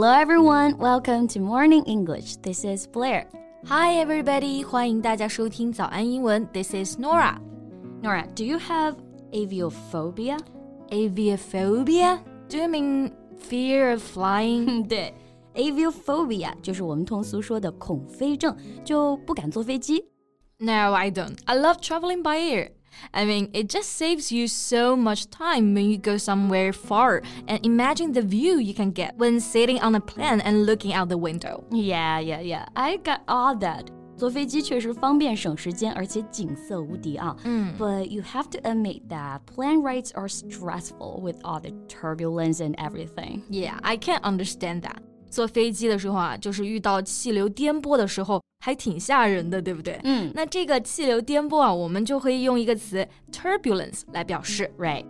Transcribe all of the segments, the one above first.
Hello everyone, welcome to Morning English. This is Blair. Hi everybody, 欢迎大家收听早安英文. This is Norah. Norah, do you have aviophobia? Aviophobia? Do you mean fear of flying? 对，aviophobia 就是我们通俗说的恐飞症，就不敢坐飞机。No, I don't. I love traveling by air. I mean, it just saves you so much time when you go somewhere far and imagine the view you can get when sitting on a plane and looking out the window. Yeah, yeah, yeah. I got all that. 坐飞机确实方便省时间，而且景色无敌啊。嗯，But you have to admit that plane rides are stressful with all the turbulence and everything. Yeah, I can't understand that. 坐飞机的时候啊，就是遇到气流颠簸的时候，还挺吓人的，对不对？嗯，那这个气流颠簸啊，我们就可以用一个词 turbulence 来表示，right?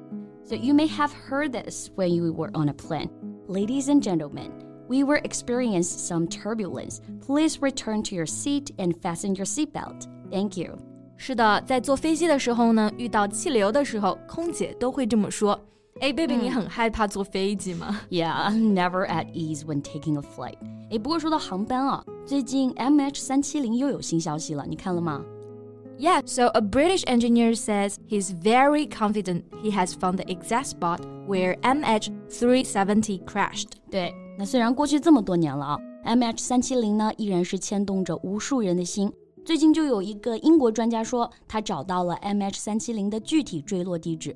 So you may have heard this when you were on a plane. Ladies and gentlemen, we will experience some turbulence. Please return to your seat and fasten your seatbelt. Thank you. 是的，在坐飞机的时候呢，遇到气流的时候，空姐都会这么说。 哎，baby，、嗯、你很害怕坐飞机吗？Yeah, never at ease when taking a flight. 哎，不过说到航班啊，最近 MH 三七零又有新消息了，你看了吗？Yeah, so a British engineer says he's very confident he has found the exact spot where MH370 crashed. 对，那虽然过去这么多年了啊，MH 三七零呢依然是牵动着无数人的心。最近就有一个英国专家说，他找到了 MH 三七零的具体坠落地址。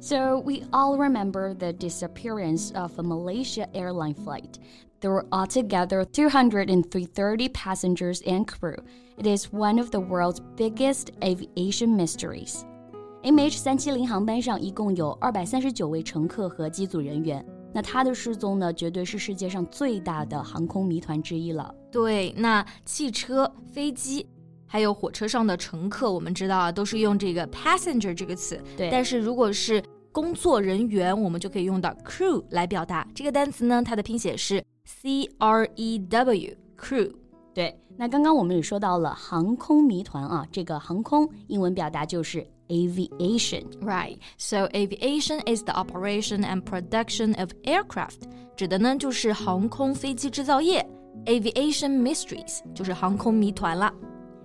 So we all remember the disappearance of a Malaysia airline flight. There were altogether 230 passengers and crew. It is one of the world's biggest aviation mysteries. MH 三七零航班上一共有二百三十九位乘客和机组人员。那它的失踪呢，绝对是世界上最大的航空谜团之一了。对，那汽车、飞机 还有火车上的乘客，我们知道啊，都是用这个 passenger 这个词。对，但是如果是工作人员，我们就可以用到 crew 来表达。这个单词呢，它的拼写是 C R E W crew。对，那刚刚我们也说到了航空谜团啊，这个航空英文表达就是 aviation。Right. So aviation is the operation and production of aircraft，指的呢就是航空飞机制造业。Aviation mysteries 就是航空谜团了。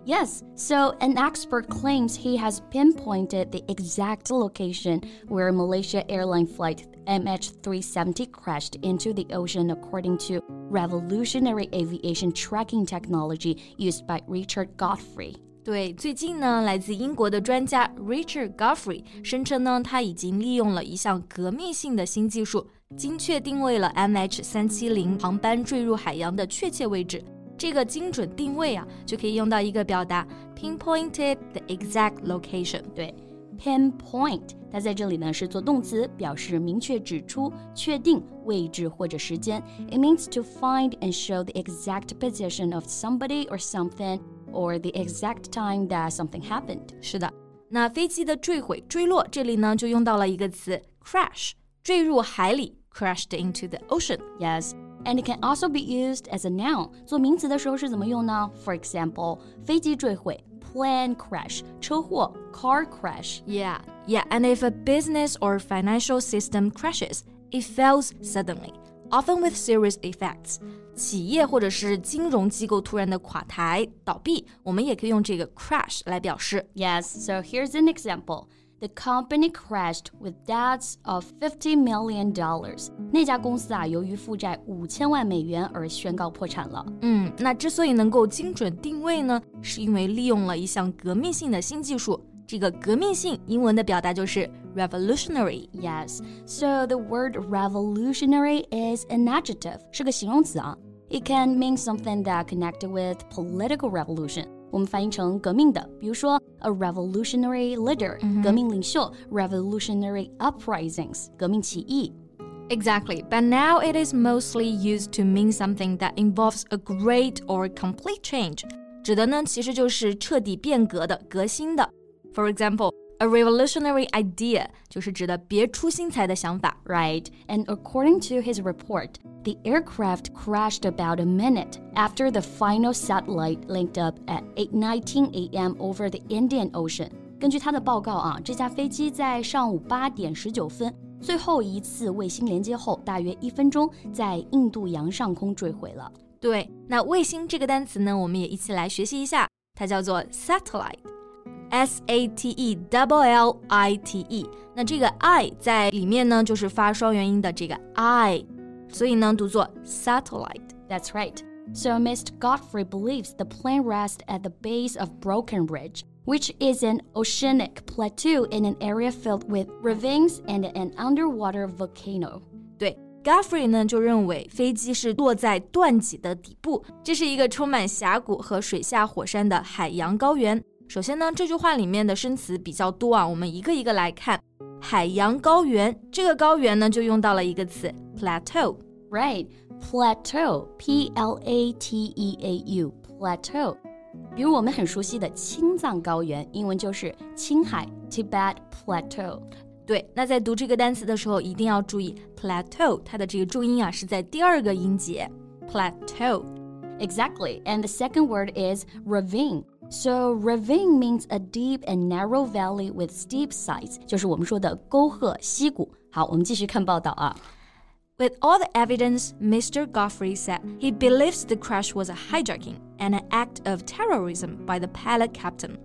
Yes, so an expert claims he has pinpointed the exact location where Malaysia airline flight MH370 crashed into the ocean according to revolutionary aviation tracking technology used by Richard Godfrey. 对，最近呢，来自英国的专家 Richard Godfrey 声称呢，他已经利用了一项革命性的新技术，精确定位了 MH370 航班坠入海洋的确切位置。 这个精准定位啊，就可以用到一个表达 pinpointed the exact location。对，pinpoint 它在这里呢是做动词，表示明确指出、确定位置或者时间。It means to find and show the exact position of somebody or something or the exact time that something happened。是的，那飞机的坠毁、坠落，这里呢就用到了一个词 crash，坠入海里，crashed into the ocean。Yes。 and it can also be used as a noun. 做名词的时候是怎么用呢？For example，飞机坠毁 plane crash, 车祸 car crash. Yeah, yeah. And if a business or financial system crashes, it fails suddenly, often with serious effects. 企业或者是金融机构突然的垮台倒闭，我们也可以用这个 crash 来表示。Yes, so here's an example the company crashed with debts of fifty million dollars。那家公司啊，由于负债五千万美元而宣告破产了。嗯，那之所以能够精准定位呢，是因为利用了一项革命性的新技术。这个革命性英文的表达就是 revolutionary。Yes, so the word revolutionary is an adjective，是个形容词啊。It can mean something that connected with political revolution。 我们翻译成革命的，比如说 a revolutionary leader，、嗯、革命领袖；revolutionary uprisings，革命起义。Exactly, but now it is mostly used to mean something that involves a great or complete change. 指的呢其实就是彻底变革的、革新的。For example, a revolutionary idea 就是指的别出心裁的想法。 Right, and according to his report, the aircraft crashed about a minute after the final satellite linked up at 8:19 a.m. over the Indian Ocean. 根据他的报告啊，这架飞机在上午八点十九分最后一次卫星连接后，大约一分钟在印度洋上空坠毁了。对，那卫星这个单词呢，我们也一起来学习一下，它叫做 satellite，s a t e double l i t e。那这个 i 在里面呢，就是发双元音的这个 i，所以呢读作 satellite。 That's right. So Mr. Godfrey believes the plane rests at the base of Broken Ridge, which is an oceanic plateau in an area filled with ravines and an underwater volcano. 对，Godfrey 呢就认为飞机是落在断脊的底部，这是一个充满峡谷和水下火山的海洋高原。 首先呢，这句话里面的生词比较多啊，我们一个一个来看。海洋高原这个高原呢，就用到了一个词 plateau。Right. Plateau. P L A T E A U. Plateau. 比如我们很熟悉的青藏高原，英文就是青海 Tibet Plateau。对，那在读这个单词的时候，一定要注意 plateau 它的这个重音啊是在第二个音节 plateau。Exactly. And the second word is ravine. So ravine means a deep and narrow valley with steep sides，就是我们说的沟壑溪谷。好，我们继续看报道啊。 With all the evidence, Mr. Godfrey said he believes the crash was a hijacking and an act of terrorism by the pilot captain,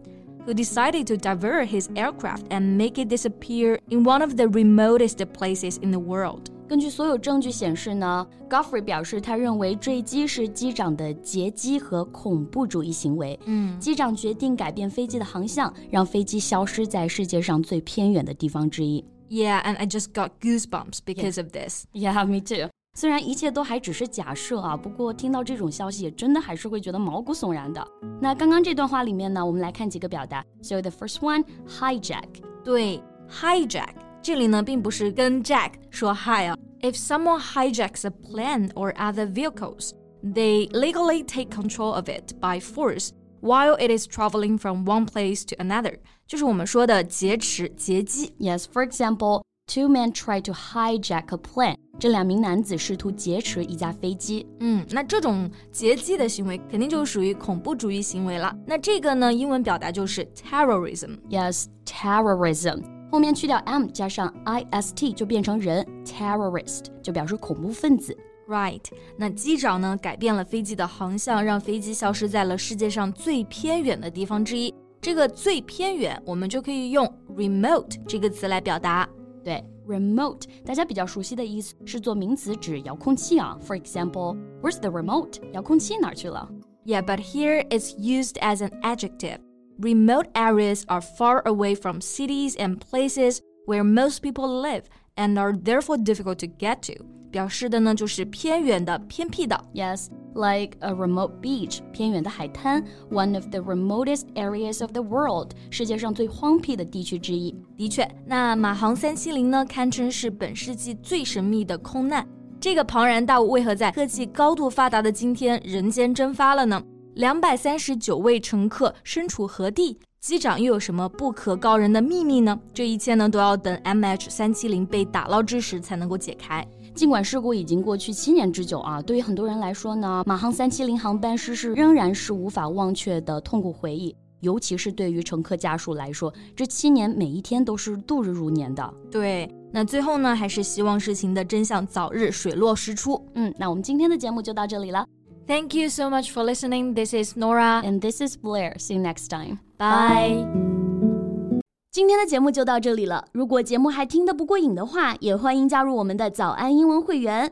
who decided to divert his aircraft and make it disappear in one of the remotest places in the world. 根据所有证据显示呢，Godfrey 表示他认为坠机是机长的劫机和恐怖主义行为。嗯，机长决定改变飞机的航向，让飞机消失在世界上最偏远的地方之一。 Yeah, and I just got goosebumps because of this. Yeah, me too. 虽然一切都还只是假设啊，不过听到这种消息，也真的还是会觉得毛骨悚然的。那刚刚这段话里面呢，我们来看几个表达。So the first one, hijack. 对，hijack 这里呢并不是跟 Jack 说 hi 啊。If someone hijacks a plane or other vehicles, they legally take control of it by force while it is traveling from one place to another，就是我们说的劫持、劫机。 Yes, for example, two men try to hijack a plane. 这两名男子试图劫持一架飞机。嗯，那这种劫机的行为肯定就属于恐怖主义行为了。那这个呢，英文表达就是 terrorism。 Yes, terrorism. 后面去掉 m 加上 i s t 就变成人 terrorist，就表示恐怖分子。 Right，那机长呢改变了飞机的航向，让飞机消失在了世界上最偏远的地方之一。这个最偏远，我们就可以用 remote 这个词来表达。对，remote 大家比较熟悉的意思是做名词指遥控器啊。For example, where's the remote？遥控器哪儿去了？ Yeah, but here it's used as an adjective. Remote areas are far away from cities and places where most people live and are therefore difficult to get to. 表示的呢就是偏远的、偏僻的。 Yes, like a remote beach，偏远的海滩，one of the remotest areas of the world，世界上最荒僻的地区之一。的确，那马航三七零呢，堪称是本世纪最神秘的空难。这个庞然大物为何在科技高度发达的今天人间蒸发了呢？ 两百三十九位乘客身处何地？机长又有什么不可告人的秘密呢？这一切呢，都要等 MH 三七零被打捞之时才能够解开。尽管事故已经过去七年之久啊，对于很多人来说呢，马航三七零航班失事仍然是无法忘却的痛苦回忆。尤其是对于乘客家属来说，这七年每一天都是度日如年的。对，那最后呢，还是希望事情的真相早日水落石出。嗯，那我们今天的节目就到这里了。Thank you so much for listening. This is Norah. And this is Blair. See you next time. Bye. 今天的节目就到这里了。如果节目还听得不过瘾的话，也欢迎加入我们的早安英文会员。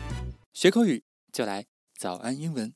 学口语就来早安英文。